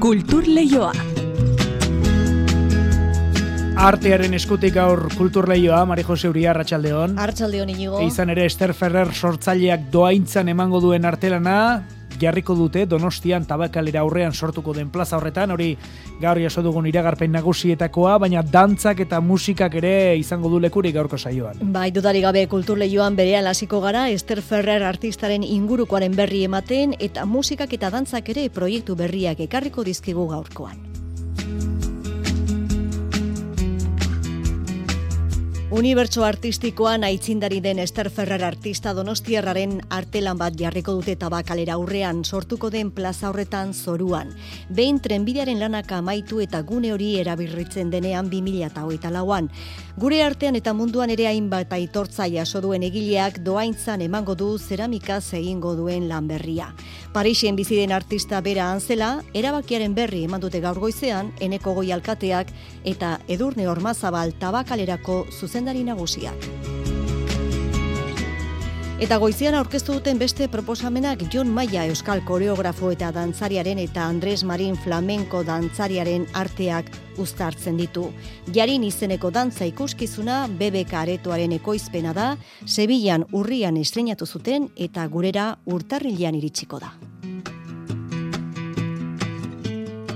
Kultur Leioa. Artearen eskutik gaur kultur leioa, Mari Jose Uria, Arratxaldeon. Arratxaldeon inigo. Izan ere, Esther Ferrer sortzaileak doaintzan emango duen artelana, jarriko dute Donostian tabakalera aurrean sortuko den plaza horretan, hori gaur jaso dugun iragarpen nagusietakoa, baina dantzak eta musikak ere izango du lekurik gaurko saioan. Bai, dudari gabe kulturleioan berean hasiko gara, Esther Ferrer artistaren ingurukoaren berri ematen eta musikak eta dantzak ere proiektu berriak ekarriko dizkigu gaurkoan. Unibertso artistikoan aitzindari den Esther Ferrer artista donostiarraren artelan bat jarriko dute tabakalera aurrean sortuko den plaza horretan zoruan. Behin trenbidearen lanak amaitu eta gune hori erabirritzen denean 2008 lauan. Gure artean eta munduan ere hainbat aitortza jaso duen egileak doaintzan emango du zeramika egingo duen lan berria. Parisien bizi den artista bera anzela, erabakiaren berri eman dute gaur goizean, eneko goi alkateak eta edurne ormazabal tabakalerako zuzendari nagusiak. Eta goizian aurkeztu duten beste proposamenak John Maia euskal koreografo eta dantzariaren eta Andres Marin flamenko dantzariaren arteak uztartzen ditu. Jarin izeneko dantza ikuskizuna BBK aretoaren ekoizpena da, Sevillan urrian estrenatu zuten eta gurera urtarrilean iritsiko da.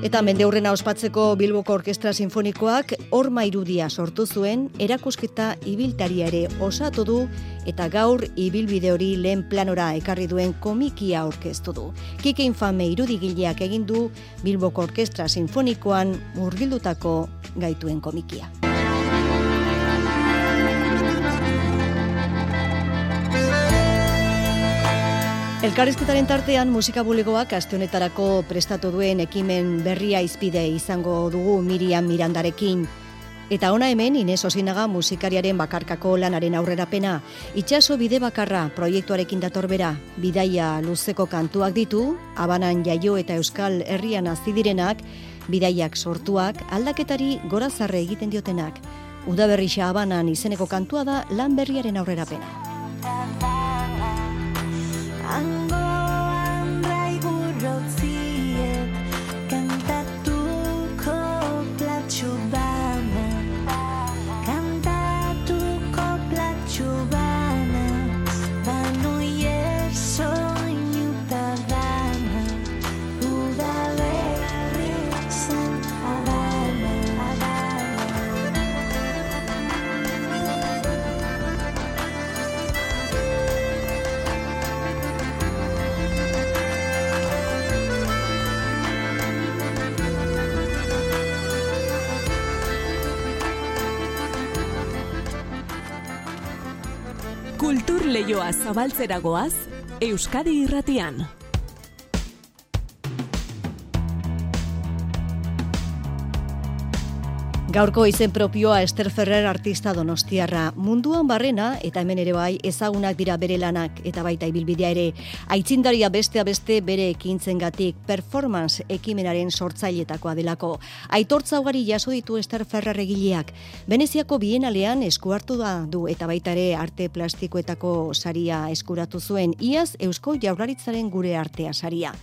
Eta mende hurrena ospatzeko Bilboko Orkestra Sinfonikoak horma irudia sortu zuen, erakusketa ibiltaria ere osatu du eta gaur ibilbide hori lehen planora ekarri duen komikia aurkeztu du. Kike infame irudigileak egin du Bilboko Orkestra Sinfonikoan murgildutako gaituen komikia. Elkarrizketaren tartean musika bulegoak aste honetarako prestatu duen ekimen berria izpide izango dugu Miriam Mirandarekin. Eta ona hemen Ines Osinaga musikariaren bakarkako lanaren aurrerapena, itxaso bide bakarra proiektuarekin datorbera, bidaia luzeko kantuak ditu, abanan jaio eta euskal herrian hazi direnak, bidaiak sortuak, aldaketari gorazarre egiten diotenak. Udaberrixa abanan izeneko kantua da lan berriaren aurrerapena. Leioa zabaltzeragoaz, Euskadi irratian. Gaurko izen propioa Esther Ferrer artista donostiarra. Munduan barrena, eta hemen ere bai, ezagunak dira bere lanak, eta baita ibilbidea ere, aitzindaria bestea beste bere ekintzen gatik, performance ekimenaren sortzailetakoa delako. Aitortza ugari jaso ditu Esther Ferrer egileak. Veneziako bienalean eskuartu da du, eta baita ere arte plastikoetako saria eskuratu zuen, iaz Eusko Jaurlaritzaren gure artea saria.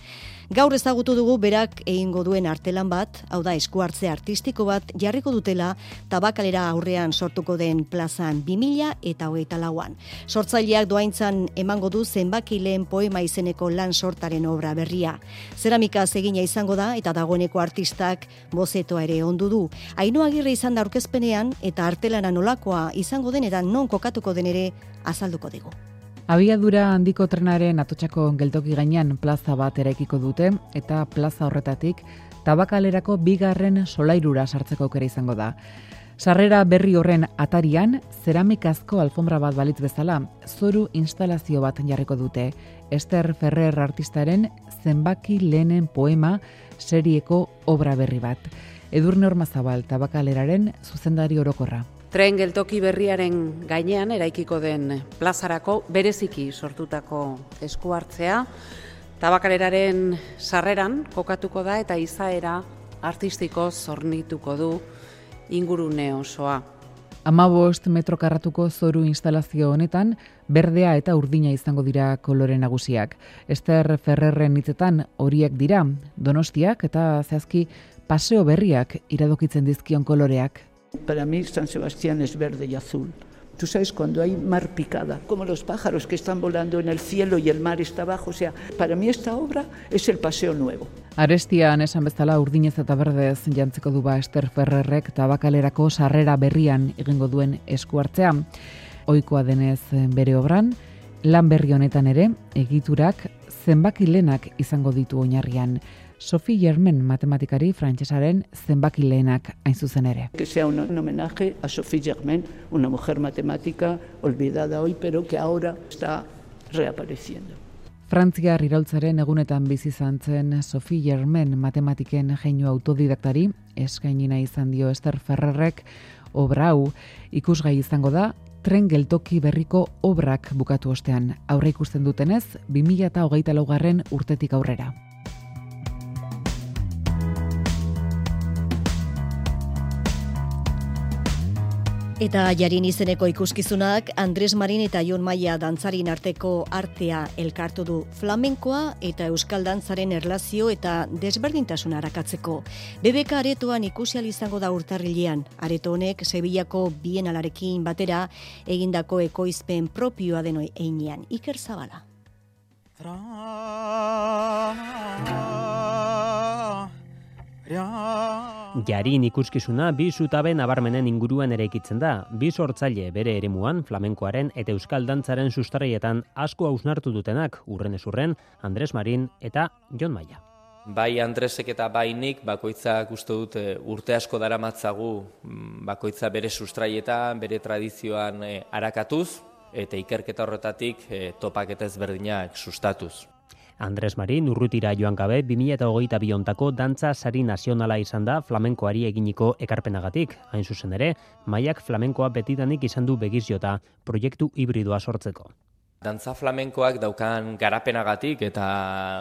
Gaur ezagutu dugu berak egingo duen artelan bat, hau da eskuartze artistiko bat, jarriko dutela tabakalera aurrean sortuko den plazan 2000 eta hogeita lauan. Sortzaileak doaintzan emango du zenbaki lehen poema izeneko lan sortaren obra berria. Zeramika egina izango da eta dagoeneko artistak bozetoa ere ondu du. Aino agirre izan da aurkezpenean eta artelana nolakoa izango den eta non kokatuko den ere azalduko dugu. Abiadura handiko trenaren atotxako geltoki gainean plaza bat eraikiko dute eta plaza horretatik tabakalerako bigarren solairura sartzeko aukera izango da. Sarrera berri horren atarian, zeramikazko alfombra bat balitz bezala, zoru instalazio bat jarriko dute. Esther Ferrer artistaren zenbaki lehenen poema serieko obra berri bat. Edurne Ormazabal tabakaleraren zuzendari orokorra. Tren geltoki berriaren gainean eraikiko den plazarako bereziki sortutako esku hartzea, tabakaleraren sarreran kokatuko da eta izaera artistiko zornituko du ingurune osoa. Amabost metro karratuko zoru instalazio honetan, berdea eta urdina izango dira kolore nagusiak. Ester Ferrerren hitzetan horiek dira, donostiak eta zehazki paseo berriak iradokitzen dizkion koloreak. Para mí San Sebastián es verde y azul. Tú sabes, cuando hay mar picada, como los pájaros que están volando en el cielo y el mar está abajo, o sea, para mí esta obra es el paseo nuevo. Arestian esan bezala urdinez eta berdez jantzeko du ba Ester Ferrerrek tabakalerako sarrera berrian egingo duen eskuartzea. Ohikoa denez bere obran, lan berri honetan ere egiturak zenbaki lenak izango ditu oinarrian. Sophie Germain matematikari frantsesaren zenbaki lehenak hain zuzen ere. Que sea un, homenaje a Sophie Germain, una mujer matemática olvidada hoy, pero que ahora está reapareciendo. Frantziar iraultzaren egunetan bizi izan zen Sophie Germain matematiken jeinu autodidaktari, eskainina izan dio Ester Ferrerrek, obra hau ikusgai izango da, tren geltoki berriko obrak bukatu ostean. Aurre ikusten dutenez, 2008 laugarren urtetik aurrera. Eta jarin izeneko ikuskizunak Andres Marin eta Jon Maia dantzarin arteko artea elkartu du flamenkoa eta euskal dantzaren erlazio eta desberdintasuna arakatzeko. BBK aretoan ikusi izango da urtarrilean. Areto honek Sevillako bienalarekin batera egindako ekoizpen propioa denoi einean. Iker Zabala. Jarin ikuskizuna bi zutaben nabarmenen inguruan eraikitzen da. Bi sortzaile bere eremuan flamenkoaren eta euskal dantzaren sustraietan asko hausnartu dutenak urren esurren Andres Marin eta Jon Maia. Bai Andresek eta bai nik bakoitzak uste dut eh, urte asko daramatzagu mm, bakoitza bere sustraietan, bere tradizioan eh, arakatuz eta ikerketa horretatik eh, topaketa ezberdinak sustatuz. Andres Marin urrutira joan gabe 2008 biontako dantza sari nazionala izan da flamenkoari eginiko ekarpenagatik. Hain zuzen ere, maiak flamenkoa betidanik izan du begiziota proiektu hibridoa sortzeko. Dantza flamenkoak daukan garapenagatik eta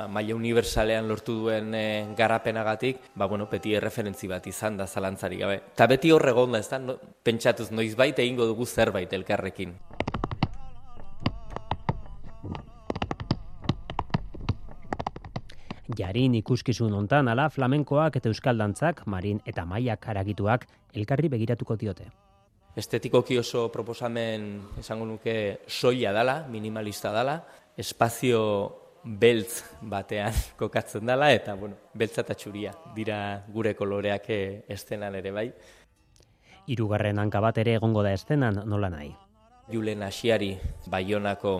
maila universalean lortu duen e, garapenagatik, ba bueno, beti erreferentzi bat izan da zalantzari gabe. Ta beti horregonda, ez da, no, pentsatuz noizbait egingo dugu zerbait elkarrekin. Jarin ikuskizun hontan ala flamenkoak eta euskal dantzak, marin eta maiak aragituak elkarri begiratuko diote. Estetikoki oso proposamen esango nuke soia dala, minimalista dala, espazio beltz batean kokatzen dala eta bueno, beltza eta txuria dira gure koloreak estenan ere bai. Hirugarren hanka bat ere egongo da estenan nola nahi. Julen Asiari Baionako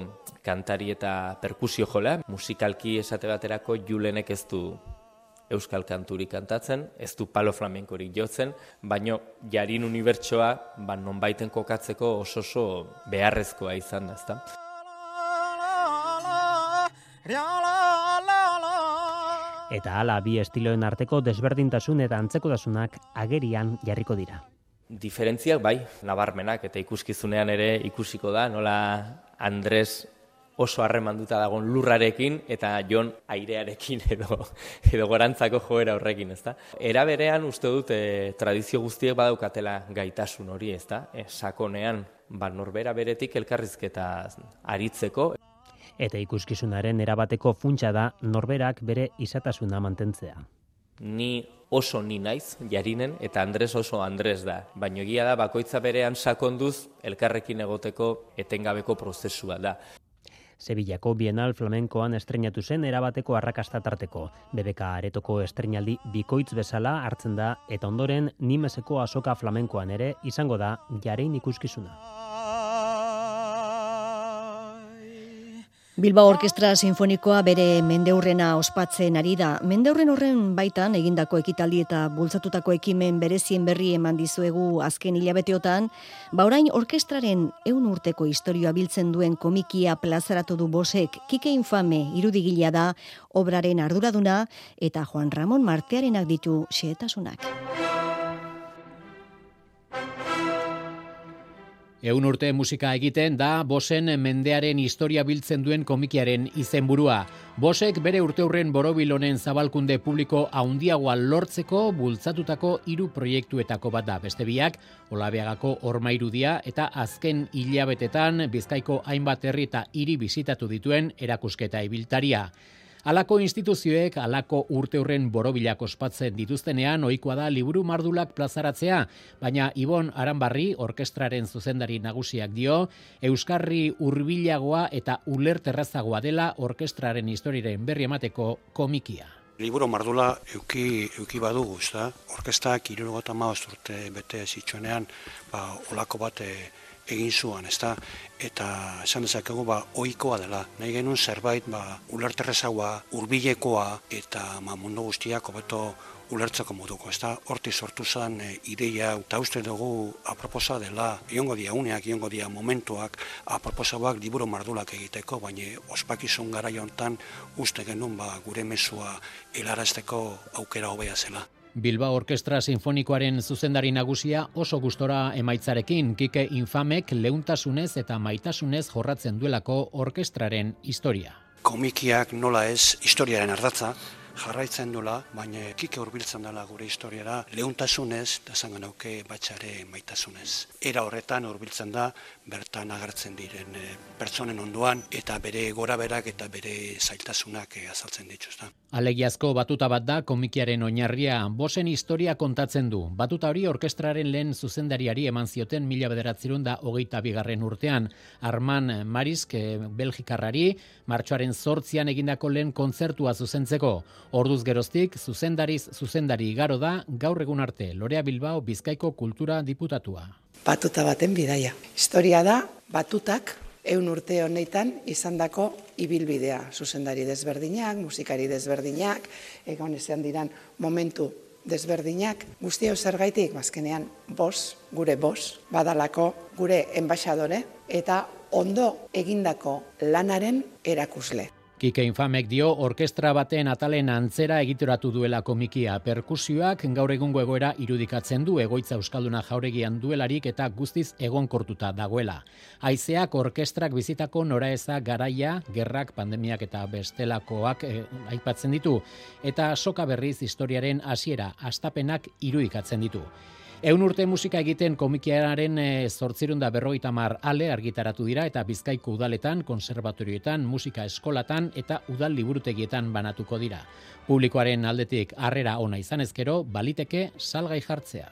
kantari eta perkusio jola, musikalki esate baterako Julenek ez du euskal kanturi kantatzen, ez du palo flamenkorik jotzen, baino jarin unibertsoa ba nonbaiten kokatzeko oso oso beharrezkoa izan da, ezta. Eta hala bi estiloen arteko desberdintasun eta antzekodasunak agerian jarriko dira diferentziak bai, nabarmenak eta ikuskizunean ere ikusiko da, nola Andres oso harremanduta dagon lurrarekin eta Jon airearekin edo edo gorantzako joera horrekin, ezta? Era berean uste dut e, tradizio guztiek badaukatela gaitasun hori, ezta? E, sakonean ba norbera beretik elkarrizketa aritzeko eta ikuskizunaren erabateko funtsa da norberak bere izatasuna mantentzea ni oso ni naiz jarinen eta Andres oso Andres da. Baina egia da bakoitza berean sakonduz elkarrekin egoteko etengabeko prozesua da. Sevillako Bienal Flamenkoan estrenatu zen erabateko arrakasta tarteko. BBK aretoko estrenaldi bikoitz bezala hartzen da eta ondoren nimeseko asoka flamenkoan ere izango da jarein ikuskizuna. Bilbao Orkestra Sinfonikoa bere mendeurrena ospatzen ari da. Mendeurren horren baitan egindako ekitaldi eta bultzatutako ekimen berezien berri eman dizuegu azken hilabeteotan, ba orain orkestraren eun urteko historioa biltzen duen komikia plazaratu du bosek, kike infame irudigila da, obraren arduraduna eta Juan Ramon Martearenak ditu xeetasunak. Eun urte musika egiten da Bosen mendearen historia biltzen duen komikiaren izenburua. Bosek bere urteurren borobilonen zabalkunde publiko haundiagoa lortzeko bultzatutako hiru proiektuetako bat da. Beste biak, Olabeagako ormairudia eta azken hilabetetan Bizkaiko hainbat herri eta hiri bizitatu dituen erakusketa ibiltaria. Alako instituzioek alako urte horren borobilak ospatzen dituztenean ohikoa da liburu mardulak plazaratzea, baina Ibon Aranbarri orkestraren zuzendari nagusiak dio, Euskarri hurbilagoa eta ulerterrazagoa dela orkestraren historiaren berri emateko komikia. Liburu mardula euki, euki badugu, ez da? Orkestak irurgota urte bete zitsuenean, ba, olako bat eh, egin zuan, ezta? Eta esan dezakegu ba ohikoa dela. Nahi genuen zerbait ba ulerterrezagoa, hurbilekoa eta ma mundu guztiak hobeto ulertzeko moduko, ezta? Horti sortu zen e, ideia eta uste dugu aproposa dela, iongo dia uneak, iongo dia momentuak, aproposauak liburu mardulak egiteko, baina ospakizun gara jontan uste genuen ba, gure mesua helarazteko aukera hobea zela. Bilba Orkestra Sinfonikoaren zuzendari nagusia oso gustora emaitzarekin Kike Infamek leuntasunez eta maitasunez jorratzen duelako orkestraren historia. Komikiak nola ez historiaren ardatza, jarraitzen dula, baina kike hurbiltzen dela gure historiara leuntasunez eta zangan auke batxare maitasunez. Era horretan hurbiltzen da, bertan agertzen diren e, pertsonen onduan eta bere gora berak eta bere zailtasunak e, azaltzen dituzta. Alegiazko batuta bat da komikiaren oinarria, bosen historia kontatzen du. Batuta hori orkestraren lehen zuzendariari eman zioten mila bederatzerun da hogeita bigarren urtean. Arman Marisk, eh, Belgikarrari, martxoaren sortzian egindako lehen kontzertua zuzentzeko. Orduz geroztik, zuzendariz zuzendari igaro da, gaur egun arte, Lorea Bilbao Bizkaiko Kultura Diputatua. Batuta baten bidaia. Historia da, batutak, eun urte honetan izandako ibilbidea. Zuzendari desberdinak, musikari desberdinak, egon ezean diran momentu desberdinak. Guzti hau zer gaitik, bazkenean, bos, gure bos, badalako gure enbaixadore, eta ondo egindako lanaren erakusle. Kike Infamek dio orkestra baten atalen antzera egituratu duela komikia perkusioak gaur egungo egoera irudikatzen du egoitza euskalduna jauregian duelarik eta guztiz egonkortuta dagoela. Haizeak orkestrak bizitako noraeza garaia, gerrak, pandemiak eta bestelakoak eh, aipatzen ditu eta soka berriz historiaren hasiera astapenak irudikatzen ditu. Eun urte musika egiten komikiaren e, eh, zortzirunda berroita mar ale argitaratu dira eta bizkaiko udaletan, konservatorioetan, musika eskolatan eta udal liburutegietan banatuko dira. Publikoaren aldetik harrera ona izan ezkero, baliteke salgai jartzea.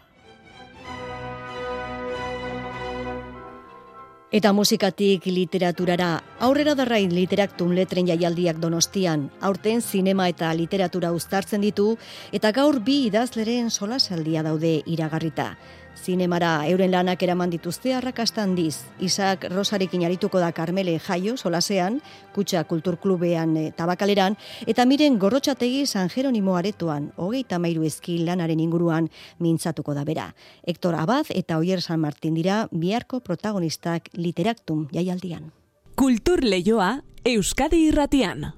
Eta musikatik literaturara, aurrera darrain literaktun letren jaialdiak donostian, aurten zinema eta literatura uztartzen ditu, eta gaur bi idazleren solasaldia daude iragarrita. Zinemara euren lanak eraman dituzte arrakasta handiz. Isak Rosarekin arituko da Carmele Jaio solasean, Kutxa Kulturklubean e, tabakaleran, eta miren gorrotxategi San Jeronimo aretoan, hogeita mairu ezki lanaren inguruan mintzatuko da bera. Hector Abad eta Oier San Martin dira biharko protagonistak literaktum jaialdian. Kultur Leioa Euskadi Irratian.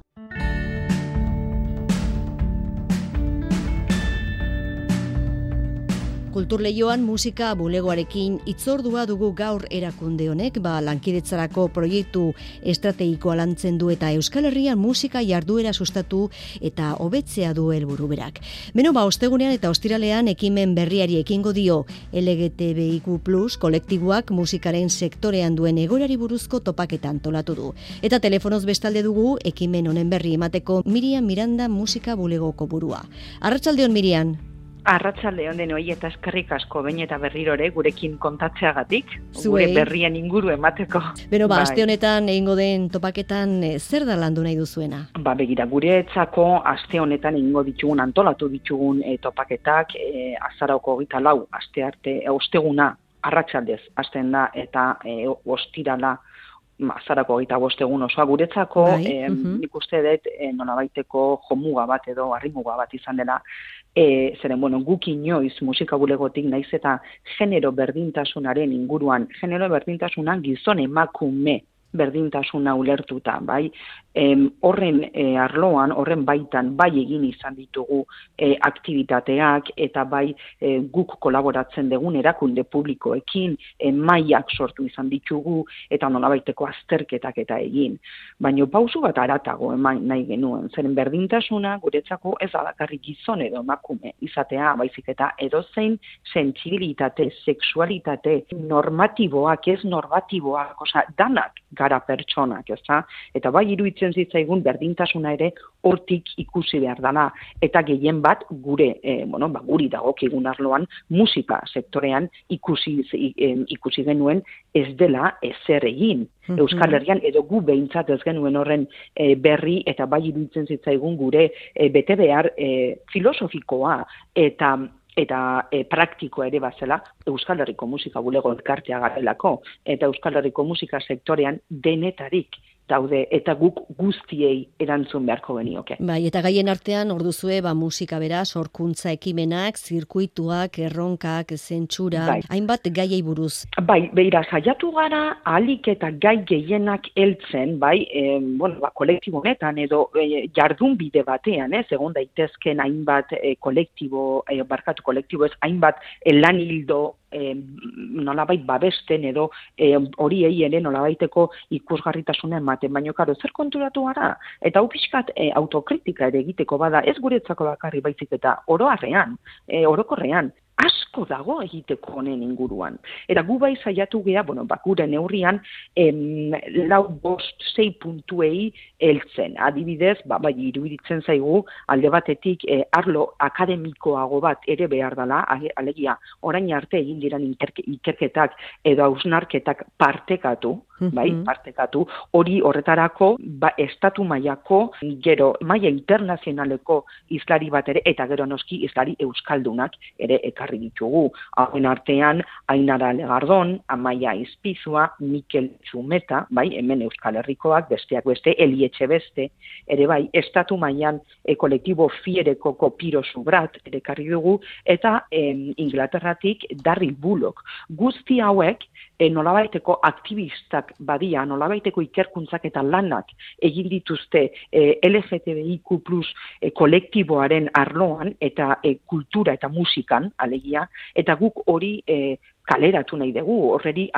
Kulturleioan musika bulegoarekin itzordua dugu gaur erakunde honek, ba lankidetzarako proiektu estrategikoa lantzen du eta Euskal Herrian musika jarduera sustatu eta hobetzea du helburu berak. Beno ba ostegunean eta ostiralean ekimen berriari ekingo dio LGTBIQ+ kolektiboak musikaren sektorean duen egorari buruzko topaketan tolatu du. Eta telefonoz bestalde dugu ekimen honen berri emateko Miriam Miranda musika bulegoko burua. Arratsaldeon Miriam. Arratsalde honen hoi eta eskerrik asko bain eta berrirore gurekin kontatzeagatik, gure berrien inguru emateko. Beno, ba, bai. aste honetan egingo den topaketan eh, zer da landu nahi duzuena? Ba, begira, gure etzako aste honetan egingo ditugun antolatu ditugun e, topaketak e, azarauko gita lau, aste arte, e, osteguna, arratsaldez, asten da, eta e, ostirala, azarako gita bostegun osoa guretzako, bai, e, nik uste dut e, nolabaiteko jomuga bat edo harrimuga bat izan dela. E, zeren, bueno, guk inoiz musika bulegotik naiz eta genero berdintasunaren inguruan, genero berdintasunan gizon emakume berdintasuna ulertuta, bai, em, horren e, arloan, horren baitan, bai egin izan ditugu e, aktivitateak eta bai e, guk kolaboratzen dugun erakunde publikoekin e, maiak sortu izan ditugu eta nolabaiteko azterketak eta egin. Baina pausu bat aratago eman nahi genuen, zeren berdintasuna guretzako ez adakarri gizon edo emakume izatea, baizik eta edozein sentsibilitate, sexualitate, normatiboak, ez normatiboak, oza, danak gara pertsonak, ez Eta bai iruditzen zitzaigun berdintasuna ere hortik ikusi behar dana. Eta gehien bat gure, e, bueno, ba, guri dagokigun arloan, musika sektorean ikusi, e, ikusi genuen ez dela ezer egin. Mhm. Euskal Herrian edo gu behintzat ez genuen horren e, berri eta bai iruditzen zitzaigun gure e, bete behar e, filosofikoa eta eta e, praktiko ere bazela Euskal Herriko musika bulego elkartea garelako eta Euskal Herriko musika sektorean denetarik daude eta guk guztiei erantzun beharko genioke. Bai, eta gaien artean orduzue ba musika bera, sorkuntza ekimenak, zirkuituak, erronkak, zentsura, bai. hainbat gaiei buruz. Bai, beira saiatu gara ahalik eta gai gehienak heltzen, bai, e, bueno, ba kolektibo honetan edo e, jardun bide batean, ez, egon daitezken hainbat e, kolektibo, e, barkatu kolektibo ez, hainbat e, lan hildo e, nolabait babesten edo e, horiei ere nolabaiteko ikusgarritasuna ematen, baina karo, zer konturatu gara? Eta hau pixkat e, autokritika ere egiteko bada, ez guretzako bakarri baizik eta oroarrean, e, orokorrean, asko dago egiteko honen inguruan. Eta gu bai saiatu gea, bueno, bakure neurrian, em, lau bost zei puntuei eltzen. Adibidez, ba, bai iruditzen zaigu, alde batetik e, arlo akademikoago bat ere behar dela, alegia, orain arte egin diran ikerketak edo hausnarketak partekatu, bai, partekatu, hori horretarako, ba, estatu mailako gero, maia internazionaleko izlari bat ere, eta gero noski izlari euskaldunak ere ekarri ditugu. Hauen artean, Ainara Legardon, Amaia Izpizua, Mikel Txumeta, bai, hemen Euskal Herrikoak, besteak beste, Elietxe beste, ere bai, estatu mailan e, kolektibo fiereko kopiro subrat, ere karri dugu, eta em, Inglaterratik Darryl Bullock. Guzti hauek, e, nolabaiteko aktivistak badia, nolabaiteko ikerkuntzak eta lanak egin dituzte e, LGTBIQ plus e, kolektiboaren arloan eta e, kultura eta musikan, alegia, eta guk hori e, kaleratu nahi dugu, horreri,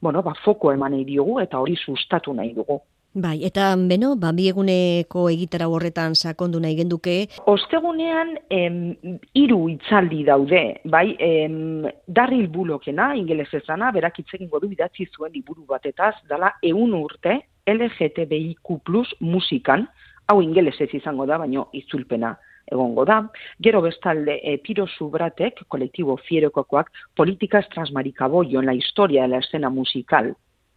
bueno, ba, foko eman nahi diogu eta hori sustatu nahi dugu. Bai, eta beno, ba, eguneko egitara horretan sakondu nahi genduke. Ostegunean, em, iru itzaldi daude, bai, em, darril bulokena, ingeles ezana, berak itzekin godu idatzi zuen iburu batetaz, dala eun urte LGTBIQ plus musikan, hau ingeles ez izango da, baino itzulpena egongo da. Gero bestalde, e, Piro Subratek, kolektibo fierokokoak, politikaz transmarikaboio en la historia de la escena musical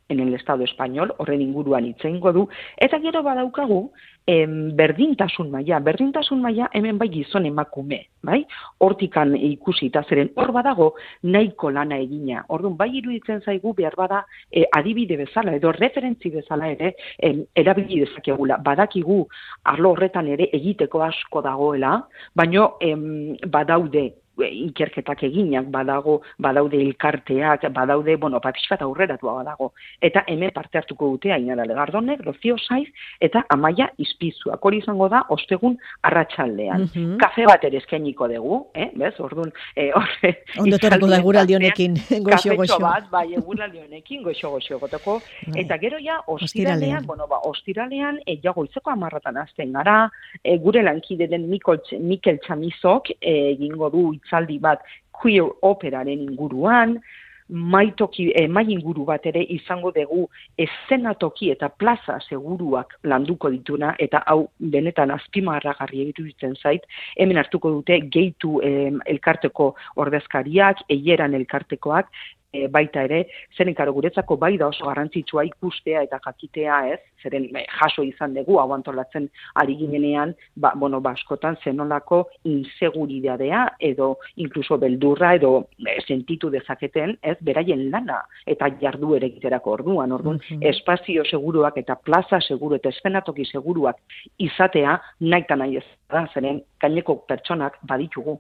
en el Estado español, horren inguruan itzeingo du, eta gero badaukagu, em, berdintasun maila, berdintasun maila hemen bai gizon emakume, bai? Hortikan ikusi eta zeren hor badago nahiko lana egina. Orduan bai iruditzen zaigu behar bada e, adibide bezala edo referentzi bezala ere em, erabili dezakegula. Badakigu arlo horretan ere egiteko asko dagoela, baino em, badaude ikerketak eginak badago, badaude elkarteak, badaude, bueno, papiskat aurreratua badago. Eta hemen parte hartuko dute ainara legardonek, rozio saiz, eta amaia izpizuak. Hori izango da, ostegun arratsaldean. Mm Kafe bat ere eskainiko dugu, eh? bez, orduan, eh, orre, Ondotorako da guraldi honekin, goxo, goxo. bat, bai, guraldi honekin, goxo, goxo, gotoko. Bai. Eta gero ja, ostiralean, bueno, ba, ostiralean, e, jago izeko amarratan azten gara, e, gure lankide den Mikel Txamizok, egingo du itzaldi bat queer operaren inguruan, maitoki, eh, mai inguru bat ere izango dugu eszenatoki eta plaza seguruak landuko dituna, eta hau benetan azpimarragarri egitu ditzen zait, hemen hartuko dute geitu eh, elkarteko ordezkariak, eieran elkartekoak, e, baita ere, zeren karo guretzako bai da oso garrantzitsua ikustea eta jakitea ez, zeren e, jaso izan dugu, hau antolatzen ari ginenean, ba, bueno, baskotan ba, zenolako inseguridadea edo inkluso beldurra edo e, sentitu dezaketen, ez, beraien lana eta jardu ere egiterako orduan, orduan, espazio seguruak eta plaza seguru eta espenatoki seguruak izatea nahi nahi ez da, zeren gaineko pertsonak baditugu.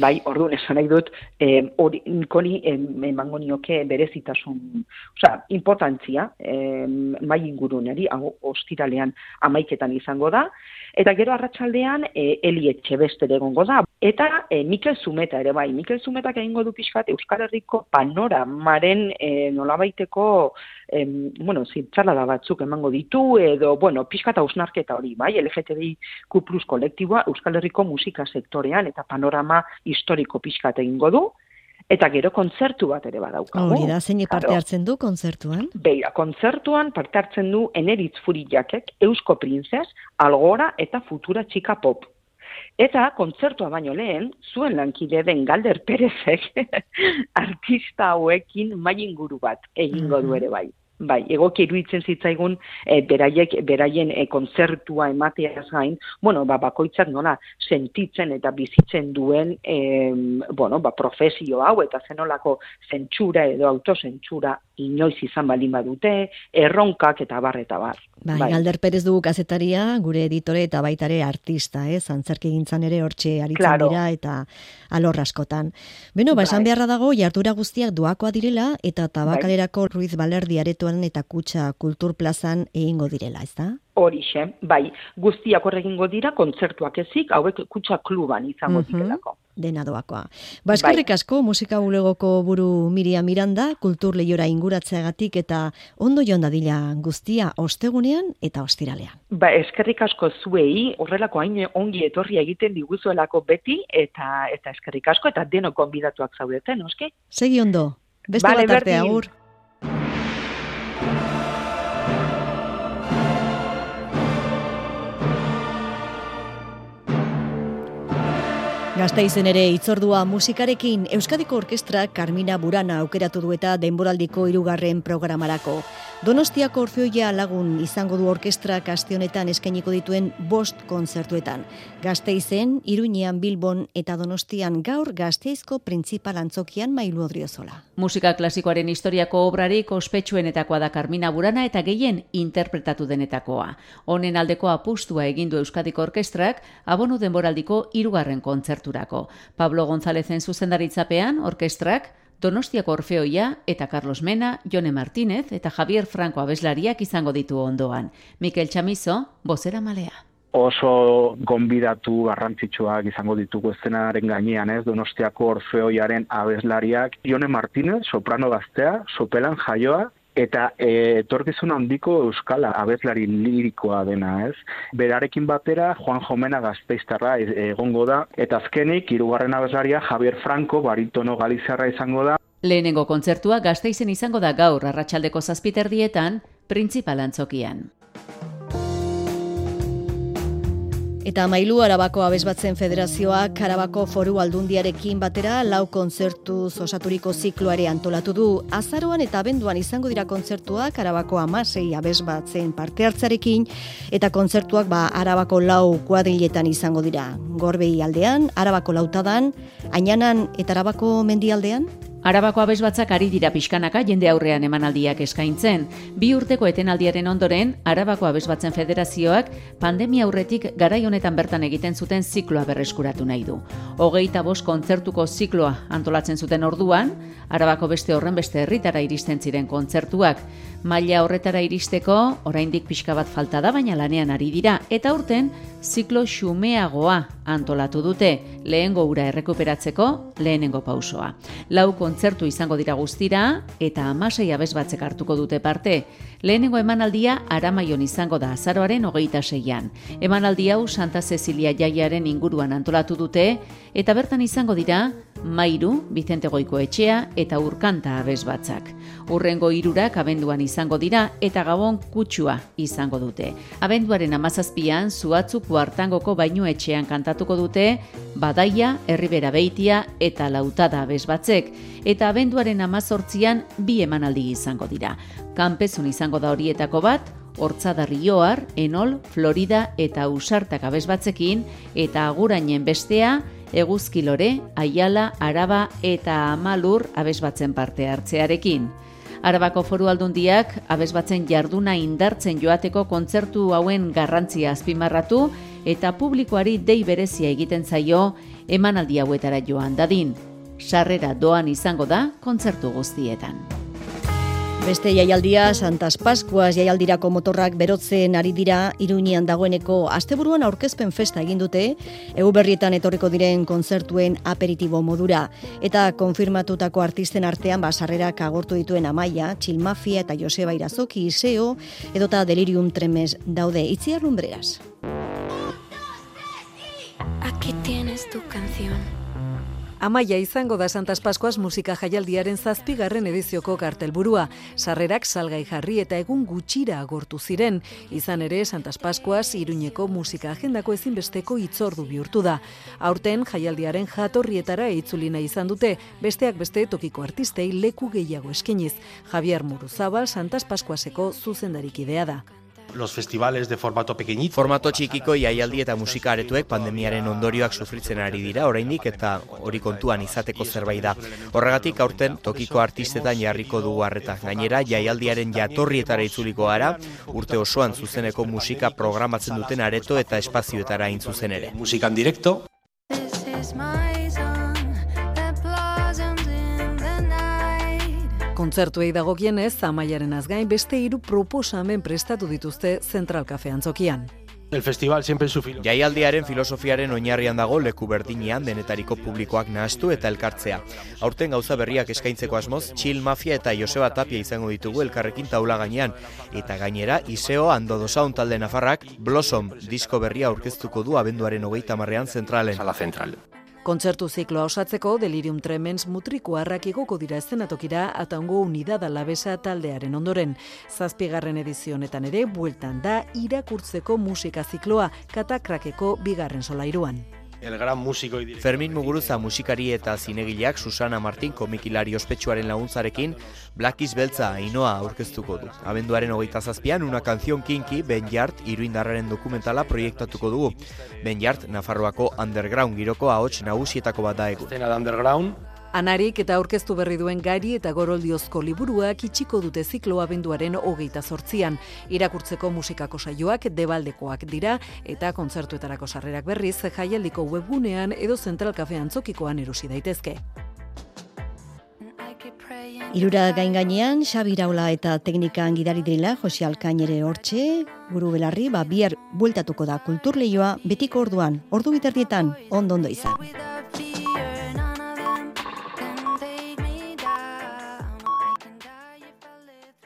Bai, orduan esan nahi dut, eh, hori, koni emango nioke berezitasun, oza, importantzia, eh, mai inguruneri, hau ostiralean amaiketan izango da, eta gero arratsaldean e, Eli Etxebeste egongo da. Eta e, Mikel Zumeta ere bai, Mikel Zumetak egingo du pixkat Euskal Herriko panoramaren e, nolabaiteko e, bueno, da batzuk emango ditu, edo, bueno, pixkat hausnarketa hori, bai, LGTBI Q kolektiboa Euskal Herriko musika sektorean eta panorama historiko pixkat egingo du, Eta gero kontzertu bat ere badaukagu. Hori da, zein parte hartzen du kontzertuan? Beira, kontzertuan parte hartzen du Eneritz Furijakek, Eusko Princes, Algora eta Futura Txika Pop. Eta kontzertua baino lehen, zuen lankide den Galder Perezek artista hauekin mailinguru bat egingo du ere bai. Bai, egoki iruditzen zitzaigun e, beraiek beraien e, kontzertua emateaz gain, bueno, ba bakoitzak nola sentitzen eta bizitzen duen e, bueno, ba, profesio hau eta zenolako zentsura edo autozentsura inoiz izan baldin badute, erronkak eta bar eta bar. Bai, bai. Galder Perez dugu kazetaria, gure editore eta baitare artista, eh? Zantzerki gintzan ere hortxe aritzen dira eta alor askotan. Beno, ba, esan bai. beharra dago, jartura guztiak duakoa direla eta tabakalerako bai. Ruiz Balerdi aretoan eta kutsa kulturplazan egingo direla, ez da? Horixe, bai, guztiak horregingo dira, kontzertuak ezik, hauek kutsa kluban izango mm -hmm. Dena doakoa. Ba, eskerrik bai. asko, musika bulegoko buru Miria Miranda, kultur lehiora inguratzeagatik eta ondo joan dadila guztia ostegunean eta ostiralean. Ba, eskerrik asko zuei, horrelako hain ongi etorri egiten diguzuelako beti, eta eta eskerrik asko, eta denok konbidatuak zaudeten, oske? Segi ondo, beste vale, bat arte, agur. Gasteizen ere itzordua musikarekin Euskadiko Orkestra Carmina Burana aukeratu du eta denboraldiko hirugarren programarako. Donostiako Orfeoia lagun izango du orkestra kaste honetan eskainiko dituen bost kontzertuetan. Gasteizen, Iruñean, Bilbon eta Donostian gaur Gasteizko printzipal antzokian mailu odriozola. Musika klasikoaren historiako obrarik ospetsuenetakoa da Carmina Burana eta gehien interpretatu denetakoa. Honen aldeko apustua egindu Euskadiko Orkestrak abonu denboraldiko hirugarren kontzerturako. Pablo Gonzalezen zuzendaritzapean orkestrak Donostiako Orfeoia eta Carlos Mena, Jone Martínez eta Javier Franco abeslariak izango ditu ondoan. Mikel Chamizo, bozera malea. Oso gonbidatu garrantzitsuak izango ditugu eszenaren gainean, ez? Donostiako Orfeoiaren abeslariak Jone Martínez, soprano gaztea, sopelan jaioa, eta e, etorkizun handiko euskala abeslari lirikoa dena, ez? Berarekin batera Juan Jomena gazteiztarra e, egongo da eta azkenik hirugarren abeslaria Javier Franco baritono galizarra izango da. Lehenengo kontzertua Gasteizen izango da gaur arratsaldeko zazpiterdietan, printzipal antzokian. Eta mailu Arabako Abesbatzen Federazioak Arabako Foru Aldundiarekin batera lau kontzertu osaturiko zikloare antolatu du. Azaroan eta abenduan izango dira kontzertuak Arabako amasei Abesbatzen parte hartzarekin eta kontzertuak ba Arabako lau kuadriletan izango dira. Gorbei aldean, Arabako lautadan, Ainanan eta Arabako mendialdean? Arabako abesbatzak ari dira pixkanaka jende aurrean emanaldiak eskaintzen. Bi urteko etenaldiaren ondoren, Arabako abesbatzen federazioak pandemia aurretik garai honetan bertan egiten zuten zikloa berreskuratu nahi du. Hogeita bost kontzertuko zikloa antolatzen zuten orduan, Arabako beste horren beste herritara iristen ziren kontzertuak. Maila horretara iristeko, oraindik pixka bat falta da, baina lanean ari dira. Eta urten, ziklo xumeagoa antolatu dute, lehengo ura errekuperatzeko, lehenengo pausoa. Lau kontzertu izango dira guztira, eta amasei abesbatzek hartuko dute parte. Lehenengo emanaldia aramaion izango da azaroaren hogeita seian. Emanaldi hau Santa Cecilia jaiaren inguruan antolatu dute, eta bertan izango dira Mairu, Vicente Goiko etxea eta Urkanta abesbatzak. Urrengo hirurak abenduan izango dira eta Gabon kutsua izango dute. Abenduaren amazazpian, zuatzu kuartangoko bainu etxean kantatuko dute, Badaia, Herribera Beitia eta Lautada abesbatzek. Eta abenduaren amazortzian bi emanaldi izango dira kanpezun izango da horietako bat, Hortzadarri joar, Enol, Florida eta Usartak abesbatzekin, eta agurainen bestea, Eguzkilore, Aiala, Araba eta Amalur abesbatzen parte hartzearekin. Arabako foru aldundiak abesbatzen jarduna indartzen joateko kontzertu hauen garrantzia azpimarratu eta publikoari dei berezia egiten zaio emanaldi hauetara joan dadin. Sarrera doan izango da kontzertu guztietan. Beste jaialdia Santas Pascuas jaialdirako motorrak berotzen ari dira Iruñean dagoeneko asteburuan aurkezpen festa egin dute EU berrietan etorriko diren kontzertuen aperitibo modura eta konfirmatutako artisten artean basarrerak agortu dituen Amaia, Txilmafia eta Joseba Irazoki Iseo edota Delirium Tremes daude Itziar Lumbreras. Aquí tienes tu canción. Amaia izango da Santas Pascuas musika jaialdiaren zazpigarren edizioko kartelburua. Sarrerak salgai jarri eta egun gutxira agortu ziren. Izan ere Santas Pascuas iruñeko musika agendako ezinbesteko itzordu bihurtu da. Aurten jaialdiaren jatorrietara itzulina izan dute, besteak beste tokiko artistei leku gehiago eskeniz. Javier Muruzabal Santas Pascuaseko zuzendarikidea da los festivales de formato pequeñito. Formato txikiko jaialdi eta musika aretuek pandemiaren ondorioak sufritzen ari dira oraindik eta hori kontuan izateko zerbait da. Horregatik aurten tokiko artistetan jarriko dugu harreta. Gainera jaialdiaren jatorrietara itzuliko gara, urte osoan zuzeneko musika programatzen duten areto eta espazioetara in zuzen ere. Musikan direkto. Kontzertuei dagokienez, amaiaren azgain beste hiru proposamen prestatu dituzte Central Cafe antzokian. El festival siempre su filo. Jaialdiaren filosofiaren oinarrian dago leku berdinean denetariko publikoak nahastu eta elkartzea. Aurten gauza berriak eskaintzeko asmoz, Chill Mafia eta Joseba Tapia izango ditugu elkarrekin taula gainean. Eta gainera, Iseo Ando Dosaun talde Nafarrak Blossom disko berria aurkeztuko du abenduaren hogeita marrean zentralen. Sala zentral. Kontzertu zikloa osatzeko Delirium Tremens mutrikuarrak igoko dira estenatokira eta ongo unidada labesa taldearen ondoren. Zazpigarren edizionetan ere, bueltan da irakurtzeko musika zikloa katakrakeko bigarren solairuan el gran músico y Fermin Muguruza musikari eta zinegileak Susana Martin komikilari ospetsuaren laguntzarekin Blackis Beltza Ainoa aurkeztuko du. Abenduaren hogeita zazpian, una kanzion kinki Ben Jart iruindarraren dokumentala proiektatuko dugu. Ben Jart, Nafarroako underground giroko ahots nagusietako bat da egun. underground, Anarik eta aurkeztu berri duen gari eta goroldiozko liburuak itxiko dute zikloa benduaren hogeita sortzian. Irakurtzeko musikako saioak debaldekoak dira eta kontzertuetarako sarrerak berriz jaialdiko webgunean edo zentral kafe antzokikoan erosi daitezke. Irura gain gainean, Xabi Raula eta teknikan gidari direla, Jose Alkain ere hortxe, guru belarri, ba, bihar bueltatuko da kulturleioa betiko orduan, ordu biterdietan, ondo ondo izan.